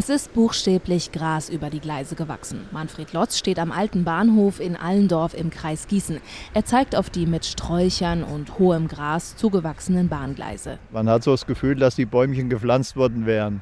Es ist buchstäblich Gras über die Gleise gewachsen. Manfred Lotz steht am alten Bahnhof in Allendorf im Kreis Gießen. Er zeigt auf die mit Sträuchern und hohem Gras zugewachsenen Bahngleise. Man hat so das Gefühl, dass die Bäumchen gepflanzt worden wären.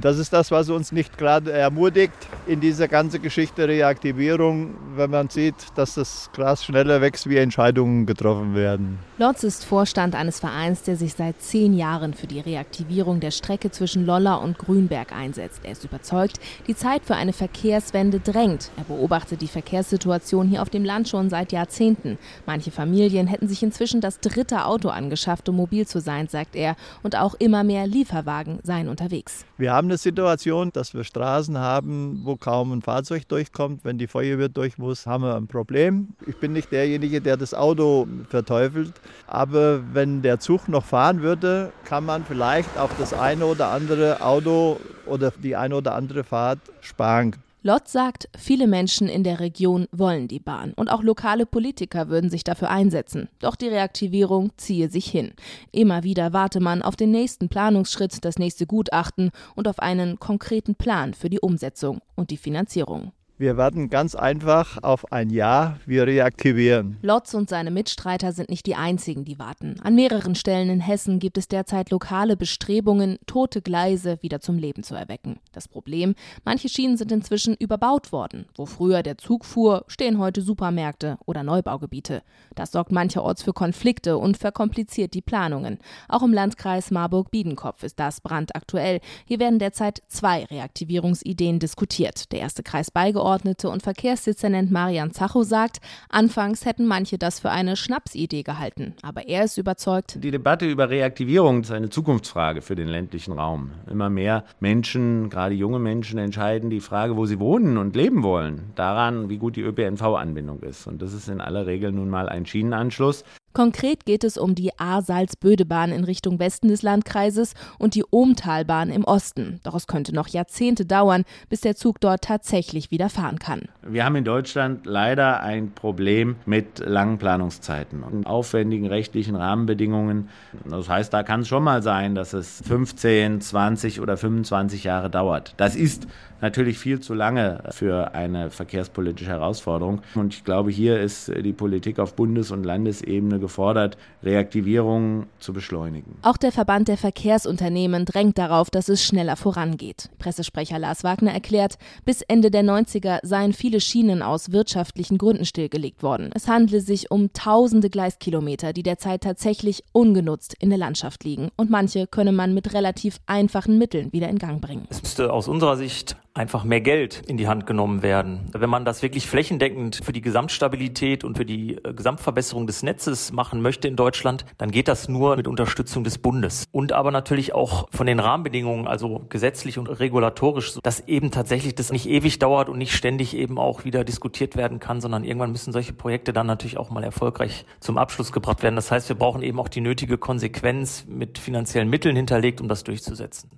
Das ist das, was uns nicht gerade ermutigt in dieser ganzen Geschichte Reaktivierung, wenn man sieht, dass das Gras schneller wächst, wie Entscheidungen getroffen werden. Lotz ist Vorstand eines Vereins, der sich seit zehn Jahren für die Reaktivierung der Strecke zwischen Lolla und Grünberg einsetzt. Er ist überzeugt, die Zeit für eine Verkehrswende drängt. Er beobachtet die Verkehrssituation hier auf dem Land schon seit Jahrzehnten. Manche Familien hätten sich inzwischen das dritte Auto angeschafft, um mobil zu sein, sagt er. Und auch immer mehr Lieferwagen seien unterwegs. Wir haben eine Situation, dass wir Straßen haben, wo kaum ein Fahrzeug durchkommt. Wenn die Feuerwehr durch muss, haben wir ein Problem. Ich bin nicht derjenige, der das Auto verteufelt. Aber wenn der Zug noch fahren würde, kann man vielleicht auf das eine oder andere Auto oder die eine oder andere Fahrt sparen. Lott sagt, viele Menschen in der Region wollen die Bahn und auch lokale Politiker würden sich dafür einsetzen. Doch die Reaktivierung ziehe sich hin. Immer wieder warte man auf den nächsten Planungsschritt, das nächste Gutachten und auf einen konkreten Plan für die Umsetzung und die Finanzierung. Wir warten ganz einfach auf ein Ja, wir reaktivieren. Lotz und seine Mitstreiter sind nicht die einzigen, die warten. An mehreren Stellen in Hessen gibt es derzeit lokale Bestrebungen, tote Gleise wieder zum Leben zu erwecken. Das Problem, manche Schienen sind inzwischen überbaut worden. Wo früher der Zug fuhr, stehen heute Supermärkte oder Neubaugebiete. Das sorgt mancherorts für Konflikte und verkompliziert die Planungen. Auch im Landkreis Marburg-Biedenkopf ist das brandaktuell. Hier werden derzeit zwei Reaktivierungsideen diskutiert. Der erste Kreis beigeordnet Abgeordnete und Verkehrsdezernent Marian Zacho sagt, anfangs hätten manche das für eine Schnapsidee gehalten. Aber er ist überzeugt. Die Debatte über Reaktivierung ist eine Zukunftsfrage für den ländlichen Raum. Immer mehr Menschen, gerade junge Menschen, entscheiden die Frage, wo sie wohnen und leben wollen, daran, wie gut die ÖPNV-Anbindung ist. Und das ist in aller Regel nun mal ein Schienenanschluss. Konkret geht es um die A-Salzböde-Bahn in Richtung Westen des Landkreises und die Ohmtalbahn im Osten. Doch es könnte noch Jahrzehnte dauern, bis der Zug dort tatsächlich wieder fahren kann. Wir haben in Deutschland leider ein Problem mit langen Planungszeiten und aufwendigen rechtlichen Rahmenbedingungen. Das heißt, da kann es schon mal sein, dass es 15, 20 oder 25 Jahre dauert. Das ist natürlich viel zu lange für eine verkehrspolitische Herausforderung. Und ich glaube, hier ist die Politik auf Bundes- und Landesebene gefordert, Reaktivierungen zu beschleunigen. Auch der Verband der Verkehrsunternehmen drängt darauf, dass es schneller vorangeht. Pressesprecher Lars Wagner erklärt, bis Ende der 90er seien viele Schienen aus wirtschaftlichen Gründen stillgelegt worden. Es handle sich um tausende Gleiskilometer, die derzeit tatsächlich ungenutzt in der Landschaft liegen. Und manche könne man mit relativ einfachen Mitteln wieder in Gang bringen. Es müsste aus unserer Sicht einfach mehr Geld in die Hand genommen werden. Wenn man das wirklich flächendeckend für die Gesamtstabilität und für die äh, Gesamtverbesserung des Netzes machen möchte in Deutschland, dann geht das nur mit Unterstützung des Bundes. Und aber natürlich auch von den Rahmenbedingungen, also gesetzlich und regulatorisch, dass eben tatsächlich das nicht ewig dauert und nicht ständig eben auch wieder diskutiert werden kann, sondern irgendwann müssen solche Projekte dann natürlich auch mal erfolgreich zum Abschluss gebracht werden. Das heißt, wir brauchen eben auch die nötige Konsequenz mit finanziellen Mitteln hinterlegt, um das durchzusetzen.